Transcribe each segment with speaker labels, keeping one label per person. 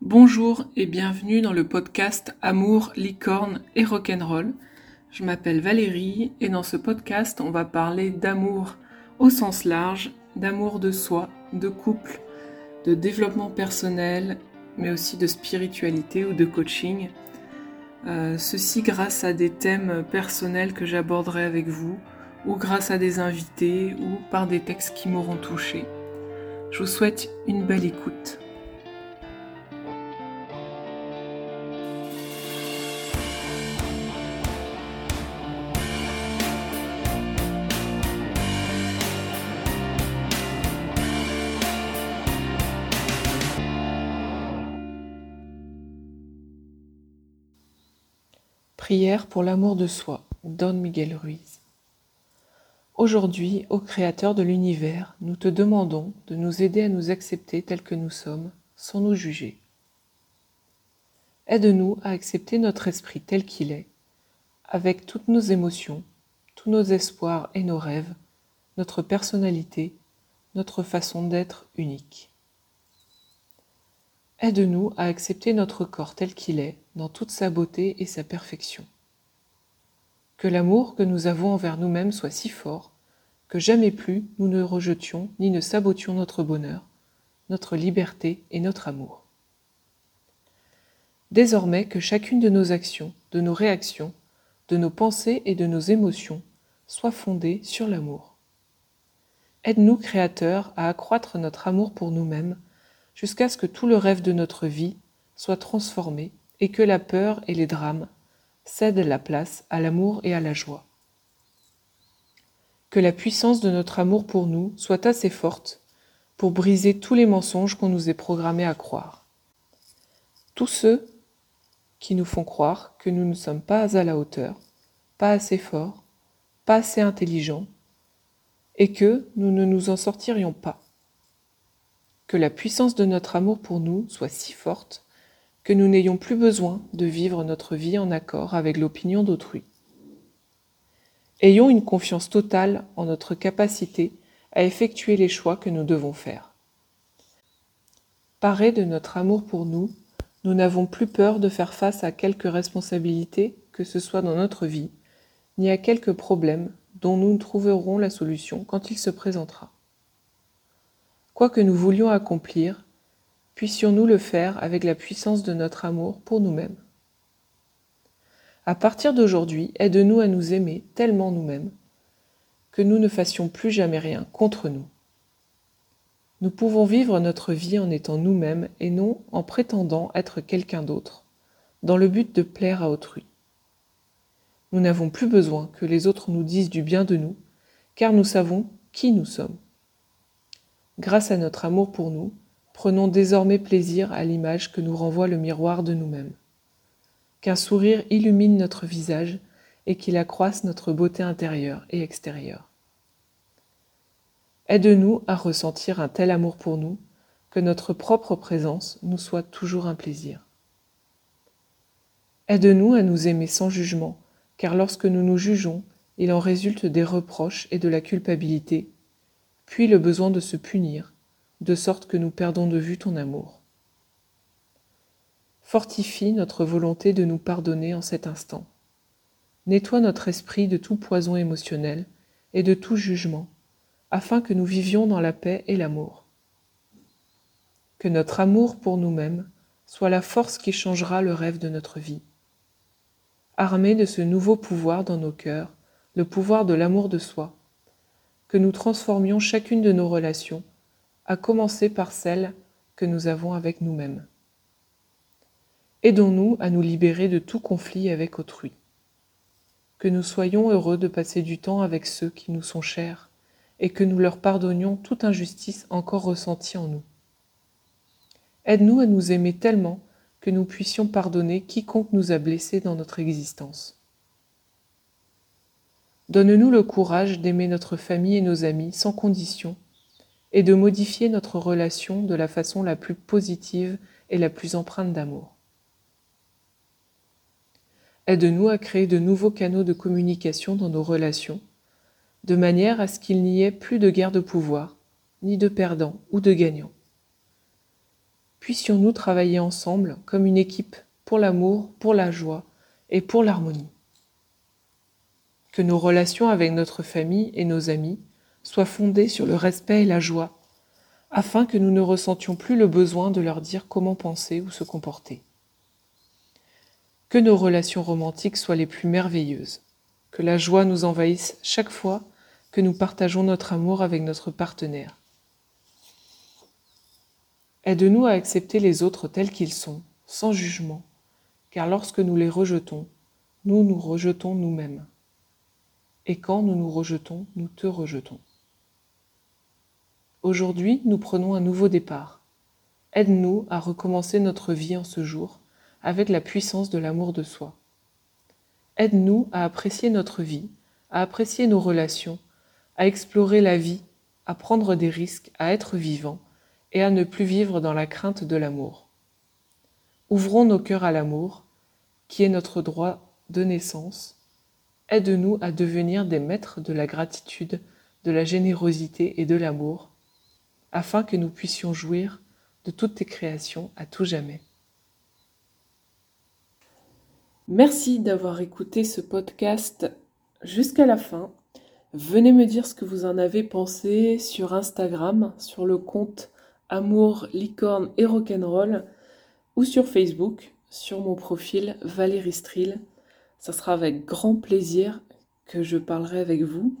Speaker 1: Bonjour et bienvenue dans le podcast Amour, licorne et rock'n'roll. Je m'appelle Valérie et dans ce podcast on va parler d'amour au sens large, d'amour de soi, de couple, de développement personnel, mais aussi de spiritualité ou de coaching. Euh, ceci grâce à des thèmes personnels que j'aborderai avec vous, ou grâce à des invités, ou par des textes qui m'auront touché. Je vous souhaite une belle écoute. Prière pour l'amour de soi, Don Miguel Ruiz. Aujourd'hui, ô Créateur de l'univers, nous te demandons de nous aider à nous accepter tels que nous sommes, sans nous juger. Aide-nous à accepter notre esprit tel qu'il est, avec toutes nos émotions, tous nos espoirs et nos rêves, notre personnalité, notre façon d'être unique. Aide-nous à accepter notre corps tel qu'il est, dans toute sa beauté et sa perfection. Que l'amour que nous avons envers nous-mêmes soit si fort que jamais plus nous ne rejetions ni ne sabotions notre bonheur, notre liberté et notre amour. Désormais que chacune de nos actions, de nos réactions, de nos pensées et de nos émotions soit fondée sur l'amour. Aide-nous, Créateur, à accroître notre amour pour nous-mêmes jusqu'à ce que tout le rêve de notre vie soit transformé et que la peur et les drames cèdent la place à l'amour et à la joie. Que la puissance de notre amour pour nous soit assez forte pour briser tous les mensonges qu'on nous est programmés à croire. Tous ceux qui nous font croire que nous ne sommes pas à la hauteur, pas assez forts, pas assez intelligents, et que nous ne nous en sortirions pas que la puissance de notre amour pour nous soit si forte que nous n'ayons plus besoin de vivre notre vie en accord avec l'opinion d'autrui. Ayons une confiance totale en notre capacité à effectuer les choix que nous devons faire. Parés de notre amour pour nous, nous n'avons plus peur de faire face à quelque responsabilité que ce soit dans notre vie, ni à quelque problème dont nous trouverons la solution quand il se présentera. Quoi que nous voulions accomplir, puissions-nous le faire avec la puissance de notre amour pour nous-mêmes. À partir d'aujourd'hui, aide-nous à nous aimer tellement nous-mêmes que nous ne fassions plus jamais rien contre nous. Nous pouvons vivre notre vie en étant nous-mêmes et non en prétendant être quelqu'un d'autre, dans le but de plaire à autrui. Nous n'avons plus besoin que les autres nous disent du bien de nous, car nous savons qui nous sommes. Grâce à notre amour pour nous, prenons désormais plaisir à l'image que nous renvoie le miroir de nous-mêmes. Qu'un sourire illumine notre visage et qu'il accroisse notre beauté intérieure et extérieure. Aide-nous à ressentir un tel amour pour nous que notre propre présence nous soit toujours un plaisir. Aide-nous à nous aimer sans jugement, car lorsque nous nous jugeons, il en résulte des reproches et de la culpabilité puis le besoin de se punir, de sorte que nous perdons de vue ton amour. Fortifie notre volonté de nous pardonner en cet instant. Nettoie notre esprit de tout poison émotionnel et de tout jugement, afin que nous vivions dans la paix et l'amour. Que notre amour pour nous-mêmes soit la force qui changera le rêve de notre vie. Armés de ce nouveau pouvoir dans nos cœurs, le pouvoir de l'amour de soi, que nous transformions chacune de nos relations, à commencer par celle que nous avons avec nous-mêmes. Aidons-nous à nous libérer de tout conflit avec autrui. Que nous soyons heureux de passer du temps avec ceux qui nous sont chers et que nous leur pardonnions toute injustice encore ressentie en nous. Aide-nous à nous aimer tellement que nous puissions pardonner quiconque nous a blessés dans notre existence. Donne-nous le courage d'aimer notre famille et nos amis sans condition et de modifier notre relation de la façon la plus positive et la plus empreinte d'amour. Aide-nous à créer de nouveaux canaux de communication dans nos relations, de manière à ce qu'il n'y ait plus de guerre de pouvoir, ni de perdants ou de gagnants. puissions-nous travailler ensemble comme une équipe pour l'amour, pour la joie et pour l'harmonie. Que nos relations avec notre famille et nos amis soient fondées sur le respect et la joie, afin que nous ne ressentions plus le besoin de leur dire comment penser ou se comporter. Que nos relations romantiques soient les plus merveilleuses, que la joie nous envahisse chaque fois que nous partageons notre amour avec notre partenaire. Aide-nous à accepter les autres tels qu'ils sont, sans jugement, car lorsque nous les rejetons, nous nous rejetons nous-mêmes. Et quand nous nous rejetons, nous te rejetons. Aujourd'hui, nous prenons un nouveau départ. Aide-nous à recommencer notre vie en ce jour avec la puissance de l'amour de soi. Aide-nous à apprécier notre vie, à apprécier nos relations, à explorer la vie, à prendre des risques, à être vivant et à ne plus vivre dans la crainte de l'amour. Ouvrons nos cœurs à l'amour, qui est notre droit de naissance. Aide-nous à devenir des maîtres de la gratitude, de la générosité et de l'amour, afin que nous puissions jouir de toutes tes créations à tout jamais. Merci d'avoir écouté ce podcast jusqu'à la fin. Venez me dire ce que vous en avez pensé sur Instagram, sur le compte Amour, Licorne et Rock'n'Roll, ou sur Facebook, sur mon profil Valérie Strill. Ça sera avec grand plaisir que je parlerai avec vous.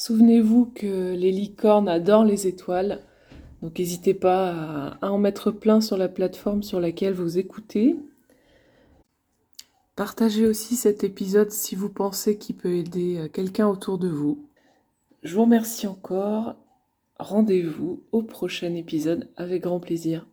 Speaker 1: Souvenez-vous que les licornes adorent les étoiles, donc n'hésitez pas à en mettre plein sur la plateforme sur laquelle vous écoutez. Partagez aussi cet épisode si vous pensez qu'il peut aider euh, quelqu'un autour de vous. Je vous remercie encore. Rendez-vous au prochain épisode avec grand plaisir.